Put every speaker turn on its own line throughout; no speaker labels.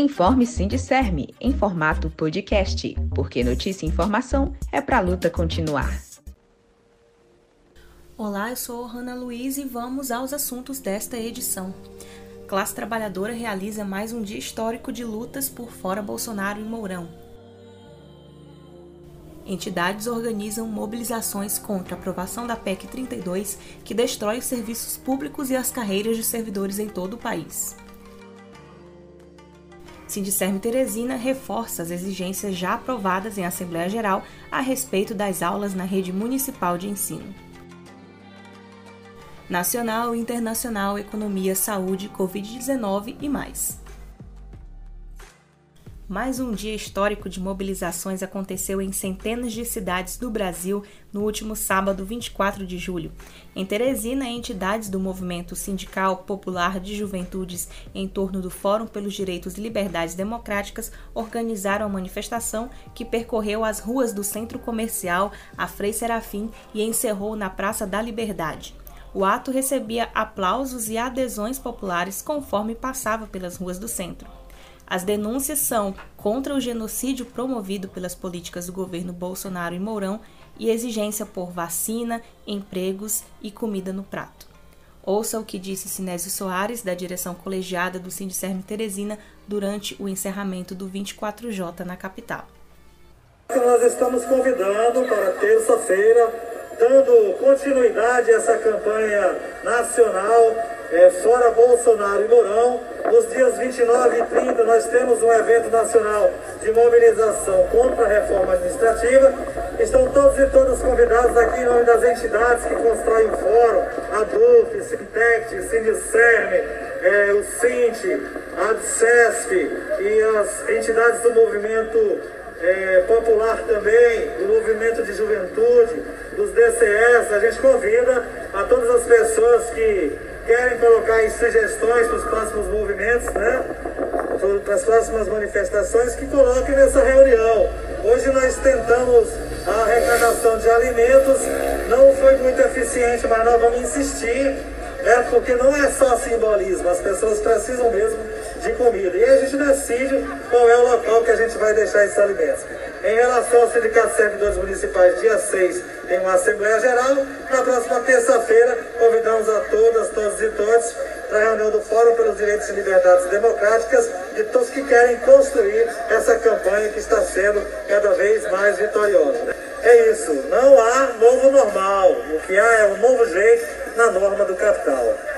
Informe Sindicerme em formato podcast, porque notícia e informação é para a luta continuar.
Olá, eu sou Hanna Luiz e vamos aos assuntos desta edição. Classe trabalhadora realiza mais um dia histórico de lutas por fora Bolsonaro e Mourão. Entidades organizam mobilizações contra a aprovação da PEC 32, que destrói os serviços públicos e as carreiras de servidores em todo o país. Sindicerme Teresina reforça as exigências já aprovadas em Assembleia Geral a respeito das aulas na rede municipal de ensino. Nacional, internacional, economia, saúde, Covid-19 e mais. Mais um dia histórico de mobilizações aconteceu em centenas de cidades do Brasil no último sábado, 24 de julho. Em Teresina, entidades do movimento sindical popular de juventudes em torno do Fórum pelos Direitos e Liberdades Democráticas organizaram a manifestação que percorreu as ruas do centro comercial a Frei Serafim e encerrou na Praça da Liberdade. O ato recebia aplausos e adesões populares conforme passava pelas ruas do centro. As denúncias são contra o genocídio promovido pelas políticas do governo Bolsonaro e Mourão e exigência por vacina, empregos e comida no prato. Ouça o que disse Sinésio Soares, da direção colegiada do Sindicerme Teresina, durante o encerramento do 24J na capital.
Nós estamos convidando para terça-feira, dando continuidade a essa campanha nacional é, fora Bolsonaro e Mourão. Nos dias 29 e 30 nós temos um evento nacional de mobilização contra a reforma administrativa. Estão todos e todas convidados aqui em nome das entidades que constroem o fórum, a DUF, Sintec, Sindicerme, é, o Sint, a DSESP e as entidades do movimento é, popular também, do movimento de juventude, dos DCS. A gente convida a todas as pessoas que querem colocar sugestões para os próximos movimentos, né? Para as próximas manifestações, que coloquem nessa reunião. Hoje nós tentamos a arrecadação de alimentos, não foi muito eficiente, mas nós vamos insistir, né? Porque não é só simbolismo, as pessoas precisam mesmo de comida. E a gente decide qual é o local que a gente vai deixar esses alimentos. Em relação ao Sindicato de Servidores Municipais, dia 6, tem uma Assembleia Geral. Na próxima terça-feira, convidamos a todas, todos e todos para a reunião do Fórum pelos Direitos e Liberdades Democráticas de todos que querem construir essa campanha que está sendo cada vez mais vitoriosa. É isso, não há novo normal. O que há é um novo jeito na norma do capital.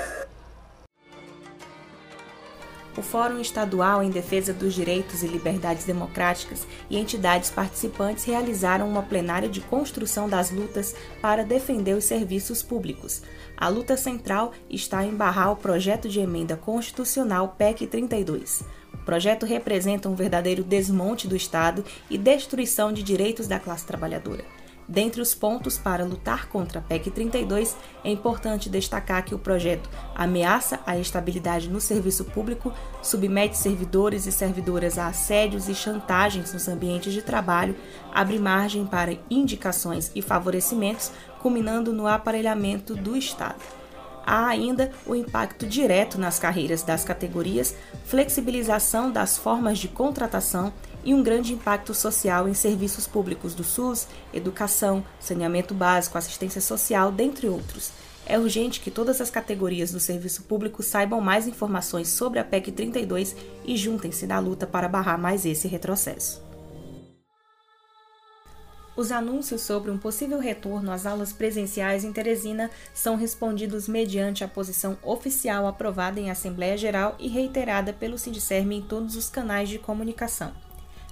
o Fórum Estadual em Defesa dos Direitos e Liberdades Democráticas e entidades participantes realizaram uma plenária de construção das lutas para defender os serviços públicos. A luta central está em barrar o projeto de emenda constitucional PEC 32. O projeto representa um verdadeiro desmonte do Estado e destruição de direitos da classe trabalhadora. Dentre os pontos para lutar contra a PEC 32, é importante destacar que o projeto ameaça a estabilidade no serviço público, submete servidores e servidoras a assédios e chantagens nos ambientes de trabalho, abre margem para indicações e favorecimentos, culminando no aparelhamento do Estado. Há ainda o impacto direto nas carreiras das categorias, flexibilização das formas de contratação e um grande impacto social em serviços públicos do SUS, educação, saneamento básico, assistência social, dentre outros. É urgente que todas as categorias do serviço público saibam mais informações sobre a PEC 32 e juntem-se na luta para barrar mais esse retrocesso. Os anúncios sobre um possível retorno às aulas presenciais em Teresina são respondidos mediante a posição oficial aprovada em Assembleia Geral e reiterada pelo Sindicerme em todos os canais de comunicação.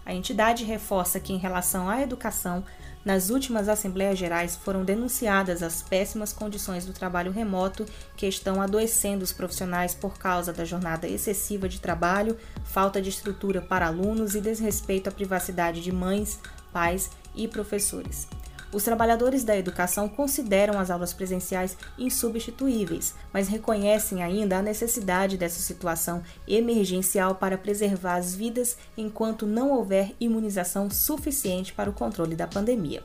A entidade reforça que, em relação à educação, nas últimas Assembleias Gerais foram denunciadas as péssimas condições do trabalho remoto que estão adoecendo os profissionais por causa da jornada excessiva de trabalho, falta de estrutura para alunos e desrespeito à privacidade de mães, pais e professores. Os trabalhadores da educação consideram as aulas presenciais insubstituíveis, mas reconhecem ainda a necessidade dessa situação emergencial para preservar as vidas enquanto não houver imunização suficiente para o controle da pandemia.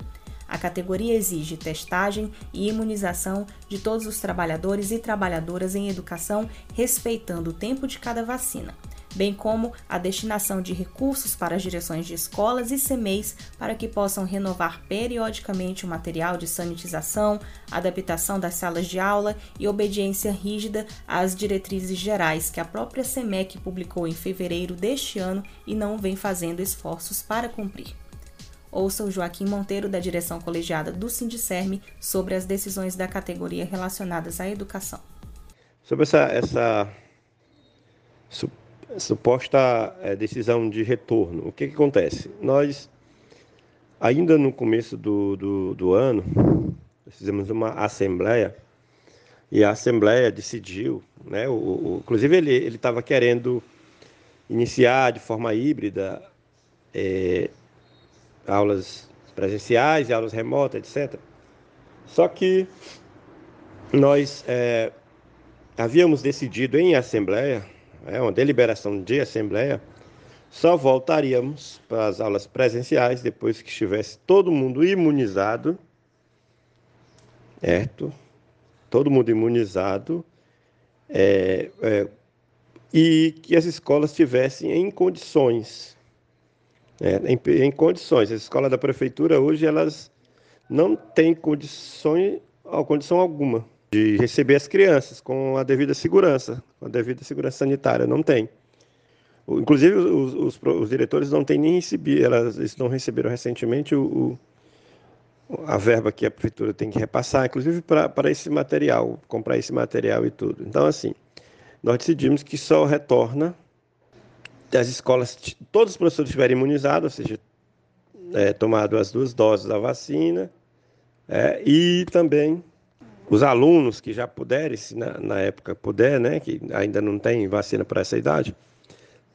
A categoria exige testagem e imunização de todos os trabalhadores e trabalhadoras em educação, respeitando o tempo de cada vacina. Bem como a destinação de recursos para as direções de escolas e CMEs para que possam renovar periodicamente o material de sanitização, adaptação das salas de aula e obediência rígida às diretrizes gerais que a própria SEMEC publicou em fevereiro deste ano e não vem fazendo esforços para cumprir. Ouça o Joaquim Monteiro, da direção colegiada do Sindicerme, sobre as decisões da categoria relacionadas à educação.
Sobre essa, essa suposta é, decisão de retorno, o que, que, acontece? Nós, ainda no começo do, do, do ano, fizemos uma assembleia e a assembleia decidiu, né, o, o inclusive ele estava querendo iniciar de forma híbrida é, aulas presenciais e aulas remotas, etc. Só que nós é, havíamos decidido em assembleia, é, uma deliberação de assembleia, só voltaríamos para as aulas presenciais depois que estivesse todo mundo imunizado, certo? Todo mundo imunizado, é, é, e que as escolas estivessem em condições é, em, em, condições. As escolas da prefeitura hoje elas não têm condições, condição alguma de receber as crianças com a devida segurança, com a devida segurança sanitária, não tem. Inclusive os, os, os diretores não têm nem recebido, elas, eles não receberam recentemente o, o, a verba que a prefeitura tem que repassar, inclusive para esse material, comprar esse material e tudo. Então assim, nós decidimos que só retorna as escolas, todos os professores estiverem imunizados, ou seja, é, tomado as duas doses da vacina, é, e também os alunos que já puderem, se na, na, época puder, né, que ainda não tem vacina para essa idade,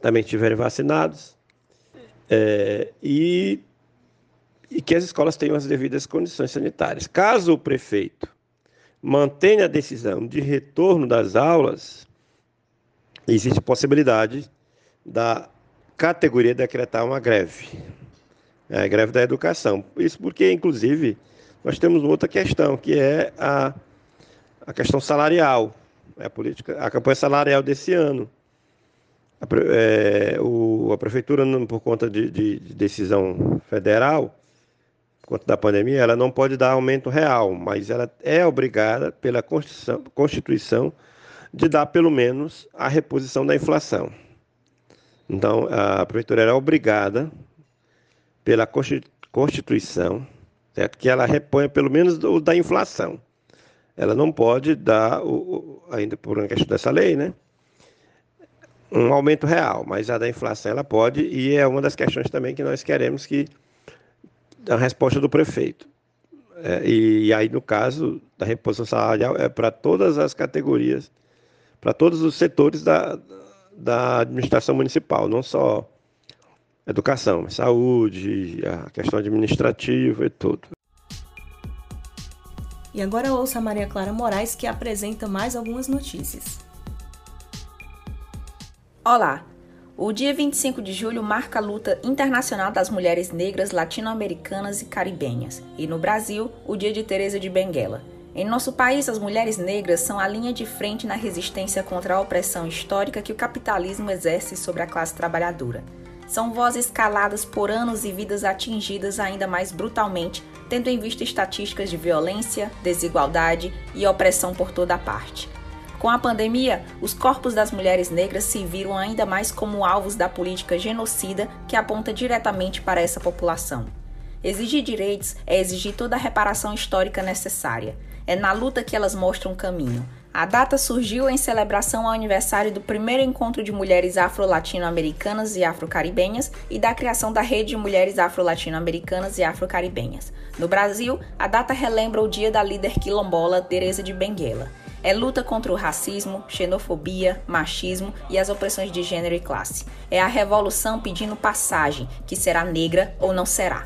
também estiverem vacinados, é, e, e que as escolas tenham as devidas condições sanitárias. Caso o prefeito mantenha a decisão de retorno das aulas, existe possibilidade da categoria decretar uma greve, é a greve da educação. Isso porque, inclusive, nós temos outra questão, que é a, a questão salarial, é a política, a campanha salarial desse ano. A, é, o, a prefeitura, por conta de, de, de, decisão federal, por conta da pandemia, ela não pode dar aumento real, mas ela é obrigada pela Constituição, Constituição de dar pelo menos a reposição da inflação. Então, a prefeitura era obrigada, pela Constituição, certo? que ela reponha pelo menos o da inflação. Ela não pode dar, o, ainda por uma questão dessa lei, né? um aumento real, mas a da inflação ela pode, e é uma das questões também que nós queremos que a resposta do prefeito. É, e, e, aí, no caso da reposição salarial, é para todas as categorias, para todos os setores da, da administração municipal, não só educação, saúde, a questão administrativa e tudo.
E agora ouça a Maria Clara Moraes que apresenta mais algumas notícias.
Olá! O dia 25 de julho marca a luta internacional das mulheres negras latino-americanas e caribenhas, e no Brasil, o dia de Teresa de Benguela. Em nosso país, as mulheres negras são a linha de frente na resistência contra a opressão histórica que o capitalismo exerce sobre a classe trabalhadora. São vozes caladas por anos e vidas atingidas ainda mais brutalmente, tendo em vista estatísticas de violência, desigualdade e opressão por toda parte. Com a pandemia, os corpos das mulheres negras se viram ainda mais como alvos da política genocida que aponta diretamente para essa população. Exigir direitos é exigir toda a reparação histórica necessária. É na luta que elas mostram o caminho. A data surgiu em celebração ao aniversário do primeiro encontro de mulheres afro-latino-americanas e afro-caribenhas e da criação da Rede de Mulheres Afro-Latino-Americanas e Afro-Caribenhas. No Brasil, a data relembra o dia da líder quilombola Teresa de Benguela. É luta contra o racismo, xenofobia, machismo e as opressões de gênero e classe. É a revolução pedindo passagem, que será negra ou não será.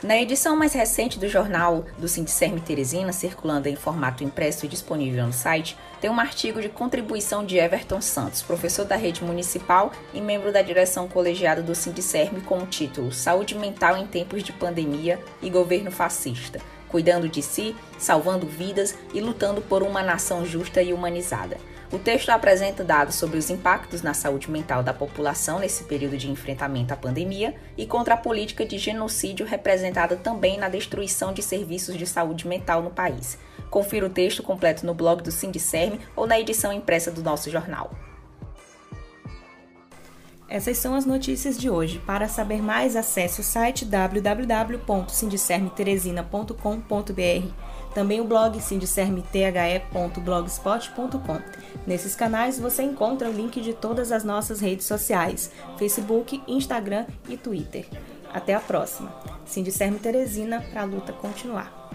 Na edição mais recente do jornal do Sindicerme Teresina, circulando em formato impresso e disponível no site, tem um artigo de contribuição de Everton Santos, professor da rede municipal e membro da direção colegiada do Sindicerme, com o título Saúde Mental em Tempos de Pandemia e Governo Fascista, cuidando de si, salvando vidas e lutando por uma nação justa e humanizada. O texto apresenta dados sobre os impactos na saúde mental da população nesse período de enfrentamento à pandemia e contra a política de genocídio representada também na destruição de serviços de saúde mental no país. Confira o texto completo no blog do Sindicerme ou na edição impressa do nosso jornal.
Essas são as notícias de hoje. Para saber mais, acesse o site www.sindicermeteresina.com.br também o blog sindicernte.blogspot.com. Nesses canais você encontra o link de todas as nossas redes sociais: Facebook, Instagram e Twitter. Até a próxima. Sindicerme Teresina para a luta continuar.